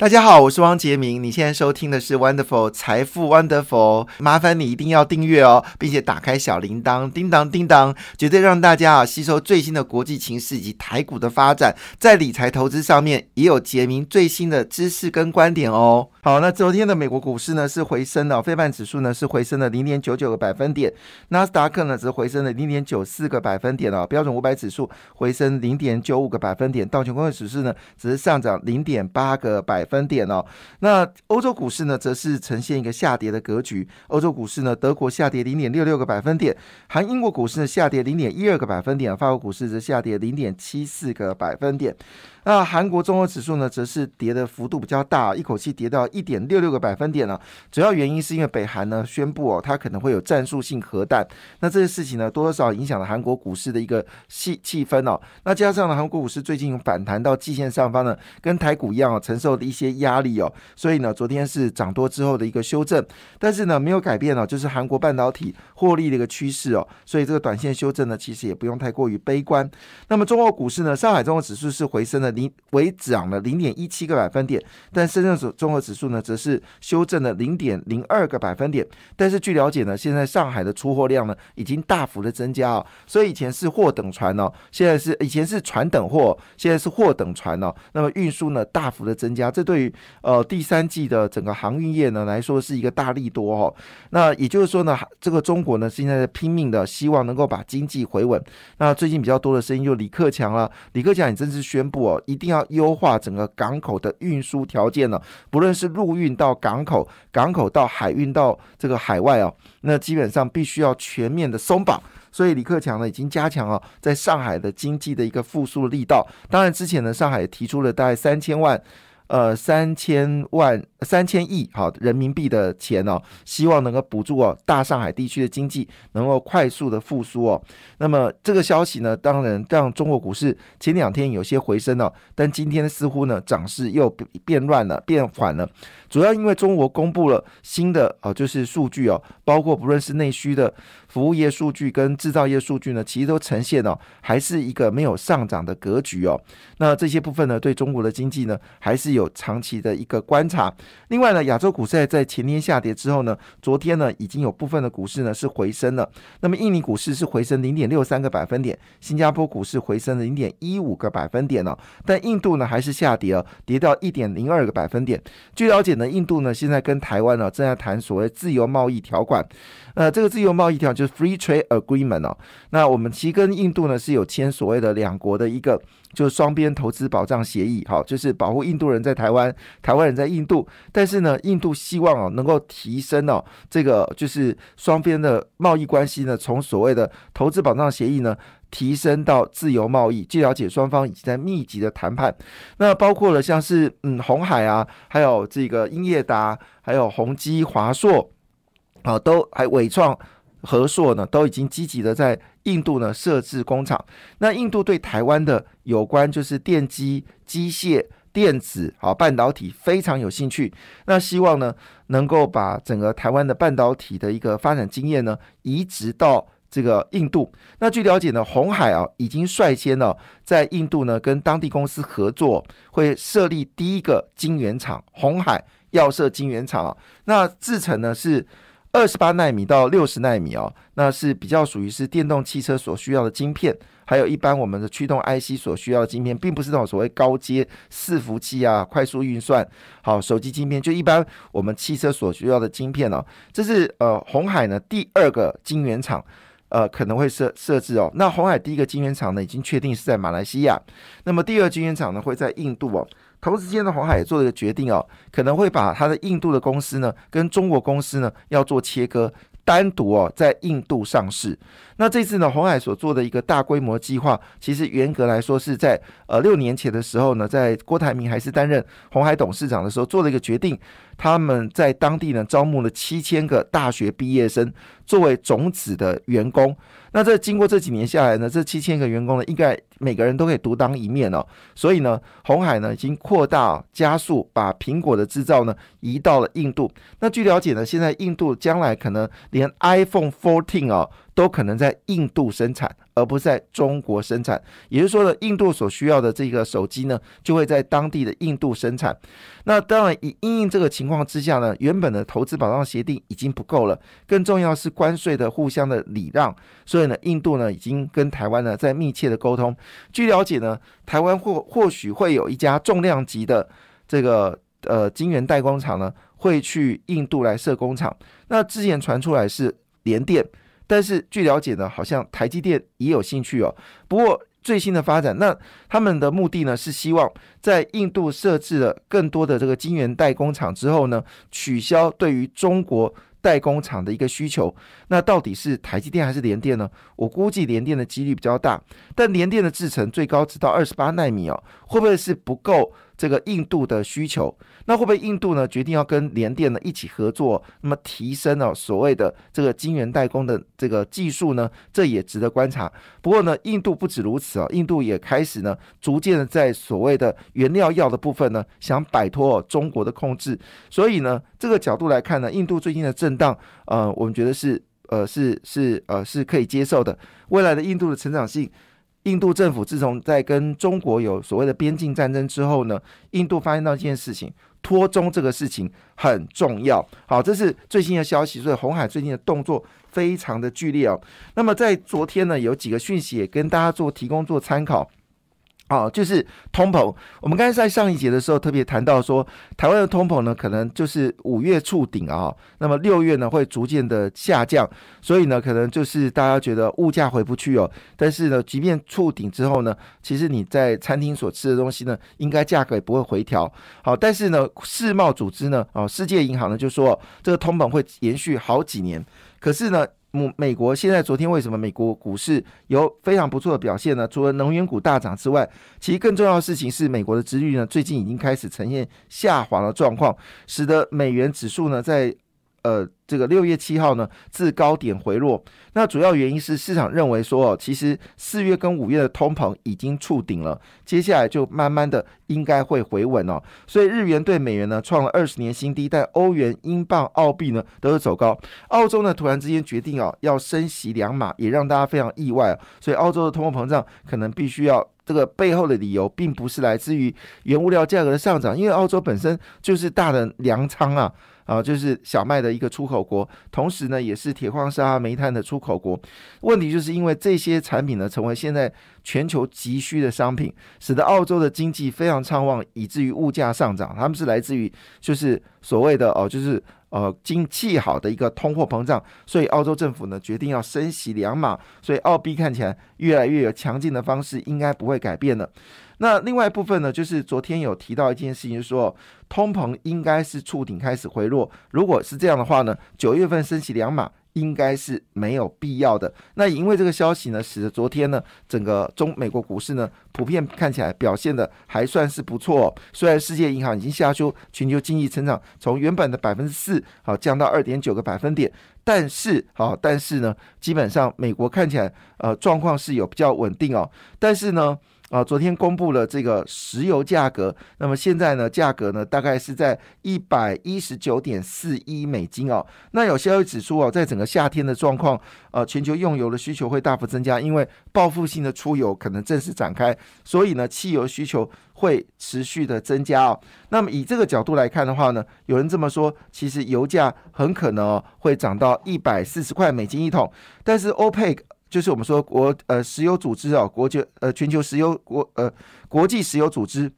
大家好，我是汪杰明。你现在收听的是 Wonderful 财富 Wonderful，麻烦你一定要订阅哦，并且打开小铃铛，叮当叮当，绝对让大家啊吸收最新的国际情势以及台股的发展，在理财投资上面也有杰明最新的知识跟观点哦。好，那昨天的美国股市呢是回升的，非半指数呢是回升了零点九九个百分点，纳斯达克呢则回升了零点九四个百分点哦，标准五百指数回升零点九五个百分点，道琼工业指数呢只是上涨零点八个百分。分点哦，那欧洲股市呢，则是呈现一个下跌的格局。欧洲股市呢，德国下跌零点六六个百分点，含英国股市呢下跌零点一二个百分点，法国股市则下跌零点七四个百分点。那韩国综合指数呢，则是跌的幅度比较大，一口气跌到一点六六个百分点了。主要原因是因为北韩呢宣布哦，它可能会有战术性核弹。那这些事情呢，多多少影响了韩国股市的一个气气氛哦。那加上呢，韩国股市最近反弹到季线上方呢，跟台股一样哦，承受的一些压力哦。所以呢，昨天是涨多之后的一个修正，但是呢，没有改变哦，就是韩国半导体获利的一个趋势哦。所以这个短线修正呢，其实也不用太过于悲观。那么中国股市呢，上海综合指数是回升了。零为涨了零点一七个百分点，但深圳综综合指数呢，则是修正了零点零二个百分点。但是据了解呢，现在上海的出货量呢，已经大幅的增加哦，所以以前是货等船哦，现在是以前是船等货，现在是货等船哦。那么运输呢，大幅的增加，这对于呃第三季的整个航运业呢来说是一个大利多哦。那也就是说呢，这个中国呢现在拼命的希望能够把经济回稳。那最近比较多的声音就李克强了，李克强也正式宣布哦。一定要优化整个港口的运输条件呢，不论是陆运到港口，港口到海运到这个海外哦，那基本上必须要全面的松绑。所以李克强呢已经加强了在上海的经济的一个复苏的力道。当然之前呢，上海提出了大概三千万。呃，三千万、三千亿好人民币的钱哦，希望能够补助哦大上海地区的经济能够快速的复苏哦。那么这个消息呢，当然让中国股市前两天有些回升了，但今天似乎呢涨势又变乱了、变缓了。主要因为中国公布了新的哦，就是数据哦，包括不论是内需的服务业数据跟制造业数据呢，其实都呈现哦还是一个没有上涨的格局哦。那这些部分呢，对中国的经济呢，还是有长期的一个观察。另外呢，亚洲股市在前天下跌之后呢，昨天呢已经有部分的股市呢是回升了。那么印尼股市是回升零点六三个百分点，新加坡股市回升零点一五个百分点哦。但印度呢还是下跌了，跌到一点零二个百分点。据了解。呢印度呢，现在跟台湾呢正在谈所谓自由贸易条款，呃，这个自由贸易条就是 Free Trade Agreement 哦。那我们其实跟印度呢是有签所谓的两国的一个就是双边投资保障协议，好，就是保护印度人在台湾，台湾人在印度。但是呢，印度希望哦能够提升哦这个就是双边的贸易关系呢，从所谓的投资保障协议呢。提升到自由贸易，据了解，双方已经在密集的谈判。那包括了像是嗯红海啊，还有这个英业达，还有宏基、华硕啊，都还伟创、和硕呢，都已经积极的在印度呢设置工厂。那印度对台湾的有关就是电机、机械、电子啊半导体非常有兴趣。那希望呢能够把整个台湾的半导体的一个发展经验呢移植到。这个印度，那据了解呢，红海啊已经率先呢在印度呢跟当地公司合作，会设立第一个晶圆厂。红海要设晶圆厂啊，那制程呢是二十八纳米到六十纳米哦，那是比较属于是电动汽车所需要的晶片，还有一般我们的驱动 IC 所需要的晶片，并不是那种所谓高阶伺服器啊、快速运算、好手机晶片，就一般我们汽车所需要的晶片哦。这是呃红海呢第二个晶圆厂。呃，可能会设设置哦。那红海第一个晶圆厂呢，已经确定是在马来西亚。那么第二晶圆厂呢，会在印度哦。同时间的红海也做了一个决定哦，可能会把他的印度的公司呢，跟中国公司呢，要做切割。单独哦，在印度上市。那这次呢，红海所做的一个大规模计划，其实严格来说是在呃六年前的时候呢，在郭台铭还是担任红海董事长的时候，做了一个决定。他们在当地呢，招募了七千个大学毕业生作为种子的员工。那这经过这几年下来呢，这七千个员工呢，应该每个人都可以独当一面哦。所以呢，红海呢已经扩大加速，把苹果的制造呢移到了印度。那据了解呢，现在印度将来可能连 iPhone 14哦都可能在印度生产，而不是在中国生产。也就是说呢，印度所需要的这个手机呢，就会在当地的印度生产。那当然，以因应这个情况之下呢，原本的投资保障协定已经不够了，更重要是关税的互相的礼让。所以呢，印度呢已经跟台湾呢在密切的沟通。据了解呢，台湾或或许会有一家重量级的这个呃晶圆代工厂呢，会去印度来设工厂。那之前传出来是联电。但是据了解呢，好像台积电也有兴趣哦。不过最新的发展，那他们的目的呢是希望在印度设置了更多的这个晶圆代工厂之后呢，取消对于中国代工厂的一个需求。那到底是台积电还是联电呢？我估计联电的几率比较大，但联电的制程最高只到二十八纳米哦，会不会是不够？这个印度的需求，那会不会印度呢决定要跟联电呢一起合作，那么提升哦所谓的这个晶圆代工的这个技术呢？这也值得观察。不过呢，印度不止如此啊，印度也开始呢逐渐的在所谓的原料药的部分呢，想摆脱中国的控制。所以呢，这个角度来看呢，印度最近的震荡，呃，我们觉得是呃是是呃是可以接受的。未来的印度的成长性。印度政府自从在跟中国有所谓的边境战争之后呢，印度发现到一件事情，脱中这个事情很重要。好，这是最新的消息，所以红海最近的动作非常的剧烈哦。那么在昨天呢，有几个讯息也跟大家做提供做参考。好，就是通膨。我们刚才在上一节的时候特别谈到说，台湾的通膨呢，可能就是五月触顶啊，那么六月呢会逐渐的下降，所以呢，可能就是大家觉得物价回不去哦。但是呢，即便触顶之后呢，其实你在餐厅所吃的东西呢，应该价格也不会回调。好，但是呢，世贸组织呢，哦，世界银行呢就说，这个通膨会延续好几年。可是呢。美美国现在昨天为什么美国股市有非常不错的表现呢？除了能源股大涨之外，其实更重要的事情是美国的殖率呢最近已经开始呈现下滑的状况，使得美元指数呢在。呃，这个六月七号呢，自高点回落。那主要原因是市场认为说，哦，其实四月跟五月的通膨已经触顶了，接下来就慢慢的应该会回稳哦。所以日元对美元呢创了二十年新低，但欧元、英镑、澳币呢都是走高。澳洲呢突然之间决定哦要升息两码，也让大家非常意外。所以澳洲的通货膨胀可能必须要这个背后的理由，并不是来自于原物料价格的上涨，因为澳洲本身就是大的粮仓啊。啊，就是小麦的一个出口国，同时呢，也是铁矿砂、煤炭的出口国。问题就是因为这些产品呢，成为现在全球急需的商品，使得澳洲的经济非常畅旺，以至于物价上涨。他们是来自于就是所谓的哦，就是呃经济好的一个通货膨胀，所以澳洲政府呢决定要升息两码，所以澳币看起来越来越有强劲的方式，应该不会改变了。那另外一部分呢，就是昨天有提到一件事情，说通膨应该是触顶开始回落。如果是这样的话呢，九月份升息两码应该是没有必要的。那因为这个消息呢，使得昨天呢，整个中美国股市呢，普遍看起来表现的还算是不错。虽然世界银行已经下修全球经济成长从原本的百分之四好降到二点九个百分点，但是好，但是呢，基本上美国看起来呃状况是有比较稳定哦。但是呢。啊，昨天公布了这个石油价格，那么现在呢，价格呢大概是在一百一十九点四一美金哦。那有消息指出哦，在整个夏天的状况，呃，全球用油的需求会大幅增加，因为报复性的出油可能正式展开，所以呢，汽油需求会持续的增加哦。那么以这个角度来看的话呢，有人这么说，其实油价很可能会涨到一百四十块美金一桶，但是 OPEC。就是我们说国呃石油组织啊，国际呃全球石油国呃国际石油组织，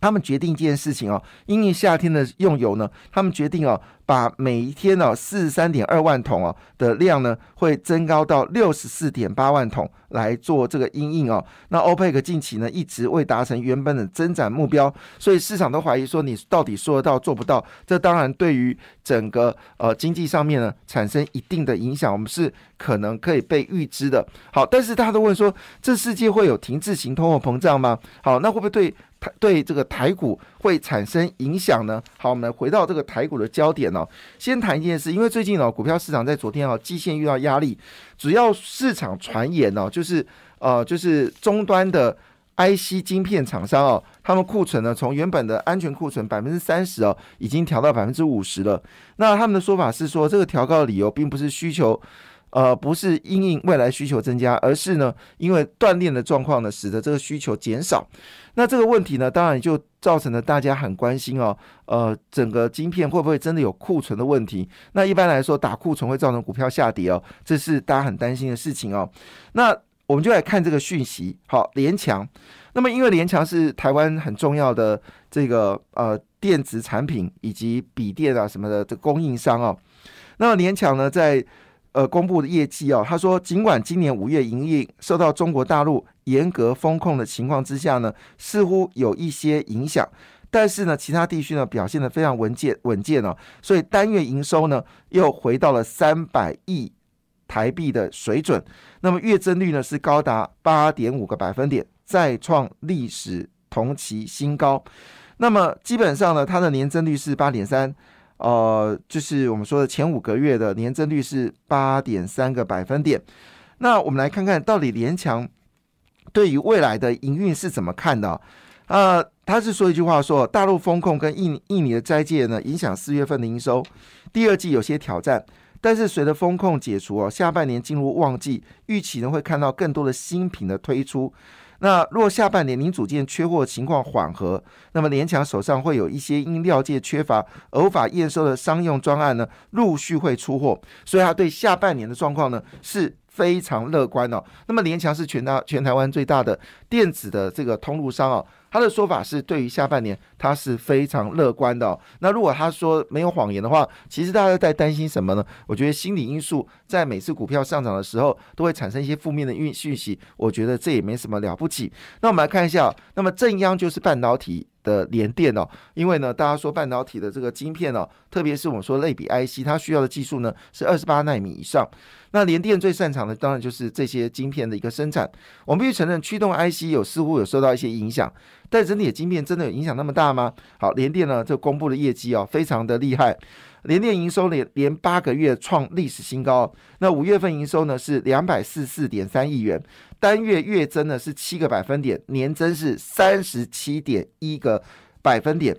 他们决定这件事情啊，因为夏天的用油呢，他们决定啊。把每一天呢四十三点二万桶哦的量呢，会增高到六十四点八万桶来做这个阴影哦。那欧佩克近期呢一直未达成原本的增长目标，所以市场都怀疑说你到底说得到做不到。这当然对于整个呃经济上面呢产生一定的影响，我们是可能可以被预知的。好，但是大家都问说，这世界会有停滞型通货膨胀吗？好，那会不会对台对这个台股会产生影响呢？好，我们来回到这个台股的焦点呢。先谈一件事，因为最近呢，股票市场在昨天啊，季线遇到压力，主要市场传言呢，就是呃，就是终端的 IC 晶片厂商哦，他们库存呢，从原本的安全库存百分之三十哦，已经调到百分之五十了。那他们的说法是说，这个调高的理由并不是需求呃，不是因应未来需求增加，而是呢，因为断链的状况呢，使得这个需求减少。那这个问题呢，当然就造成了大家很关心哦。呃，整个晶片会不会真的有库存的问题？那一般来说，打库存会造成股票下跌哦，这是大家很担心的事情哦。那我们就来看这个讯息。好，联强。那么因为联强是台湾很重要的这个呃电子产品以及笔电啊什么的的供应商哦。那么联强呢，在呃，公布的业绩哦，他说，尽管今年五月营业受到中国大陆严格风控的情况之下呢，似乎有一些影响，但是呢，其他地区呢表现的非常稳健稳健哦，所以单月营收呢又回到了三百亿台币的水准，那么月增率呢是高达八点五个百分点，再创历史同期新高，那么基本上呢，它的年增率是八点三。呃，就是我们说的前五个月的年增率是八点三个百分点。那我们来看看到底联强对于未来的营运是怎么看的？呃，他是说一句话说，大陆风控跟印印尼的斋戒呢，影响四月份的营收，第二季有些挑战。但是随着风控解除哦，下半年进入旺季，预期呢会看到更多的新品的推出。那若下半年零组件缺货情况缓和，那么联强手上会有一些因料界缺乏而无法验收的商用专案呢，陆续会出货，所以他对下半年的状况呢是非常乐观哦。那么联强是全大全台湾最大的电子的这个通路商哦。他的说法是，对于下半年他是非常乐观的。那如果他说没有谎言的话，其实大家在担心什么呢？我觉得心理因素在每次股票上涨的时候，都会产生一些负面的运讯息。我觉得这也没什么了不起。那我们来看一下，那么正央就是半导体。的联电哦，因为呢，大家说半导体的这个晶片哦，特别是我们说类比 IC，它需要的技术呢是二十八纳米以上。那联电最擅长的当然就是这些晶片的一个生产。我们必须承认，驱动 IC 有似乎有受到一些影响，但整体的晶片真的有影响那么大吗？好，联电呢就公布的业绩哦，非常的厉害。连年营收连连八个月创历史新高，那五月份营收呢是两百四四点三亿元，单月月增呢是七个百分点，年增是三十七点一个百分点。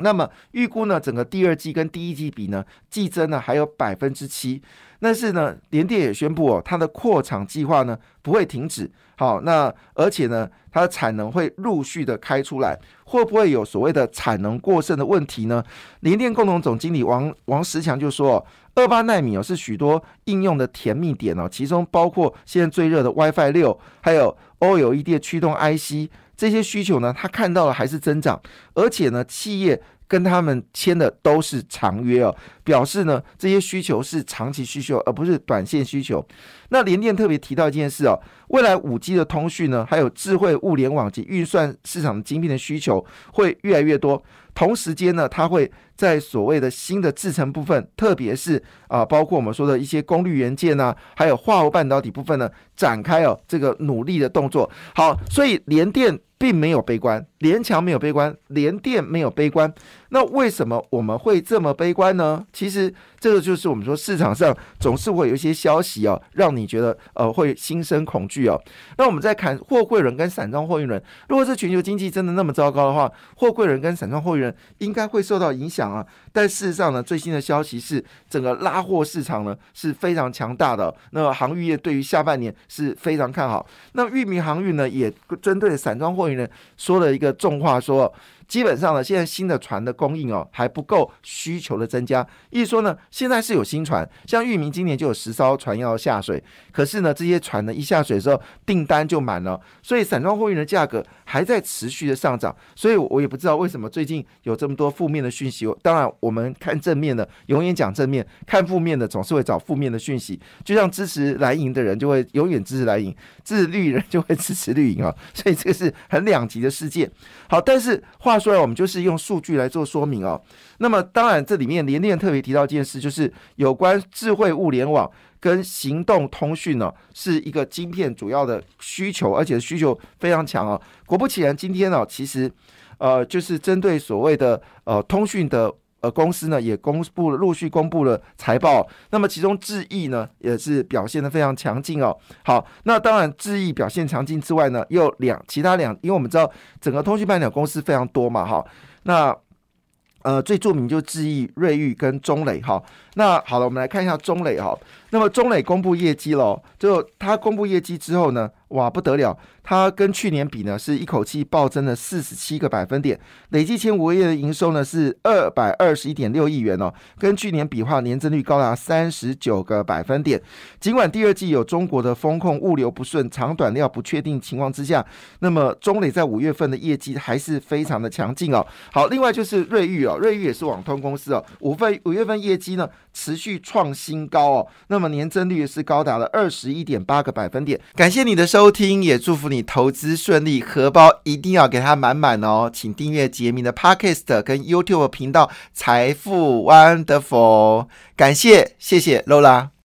那么预估呢，整个第二季跟第一季比呢，季增呢还有百分之七。但是呢，联电也宣布哦，它的扩厂计划呢不会停止。好，那而且呢，它的产能会陆续的开出来，会不会有所谓的产能过剩的问题呢？联电共同总经理王王石强就说，二八纳米哦是许多应用的甜蜜点哦，其中包括现在最热的 WiFi 六，还有 OLED 驱动 IC 这些需求呢，他看到了还是增长，而且呢，企业。跟他们签的都是长约哦，表示呢这些需求是长期需求，而不是短线需求。那联电特别提到一件事哦，未来五 G 的通讯呢，还有智慧物联网及运算市场的晶片的需求会越来越多。同时间呢，它会在所谓的新的制程部分，特别是啊，包括我们说的一些功率元件呐，还有化合半导体部分呢，展开哦这个努力的动作。好，所以联电。并没有悲观，联强没有悲观，联电没有悲观。那为什么我们会这么悲观呢？其实这个就是我们说市场上总是会有一些消息哦，让你觉得呃会心生恐惧哦。那我们再看货柜人跟散装货运人，如果是全球经济真的那么糟糕的话，货柜人跟散装货运人应该会受到影响啊。但事实上呢，最新的消息是整个拉货市场呢是非常强大的。那航运业对于下半年是非常看好。那裕民航运呢也针对散装货运人说了一个重话，说。基本上呢，现在新的船的供应哦还不够需求的增加。意思说呢，现在是有新船，像裕民今年就有十艘船要下水，可是呢，这些船呢一下水的时候订单就满了，所以散装货运的价格还在持续的上涨。所以我也不知道为什么最近有这么多负面的讯息。当然，我们看正面的永远讲正面，看负面的总是会找负面的讯息。就像支持蓝营的人就会永远支持蓝营，支持绿人就会支持绿营啊。所以这个是很两极的世界。好，但是话。所以，我们就是用数据来做说明哦。那么，当然这里面连电特别提到一件事，就是有关智慧物联网跟行动通讯呢，是一个晶片主要的需求，而且需求非常强啊。果不其然，今天呢，其实呃，就是针对所谓的呃通讯的公司呢，也公布了陆续公布了财报。那么其中智易呢，也是表现的非常强劲哦。好，那当然智易表现强劲之外呢，又两其他两，因为我们知道整个通讯半导体公司非常多嘛，哈，那。呃，最著名就智易、瑞昱跟中磊哈。那好了，我们来看一下中磊哈。那么中磊公布业绩喽，就他公布业绩之后呢，哇不得了，他跟去年比呢，是一口气暴增了四十七个百分点，累计前五个月的营收呢是二百二十一点六亿元哦，跟去年比话年增率高达三十九个百分点。尽管第二季有中国的风控物流不顺、长短料不确定情况之下，那么中磊在五月份的业绩还是非常的强劲哦。好，另外就是瑞昱哦，瑞昱也是网通公司哦，五份五月份业绩呢持续创新高哦，那么年增率是高达了二十一点八个百分点。感谢你的收听，也祝福你投资顺利，荷包一定要给它满满哦。请订阅杰明的 Podcast 跟 YouTube 频道财富 Wonderful，感谢谢谢 Lola。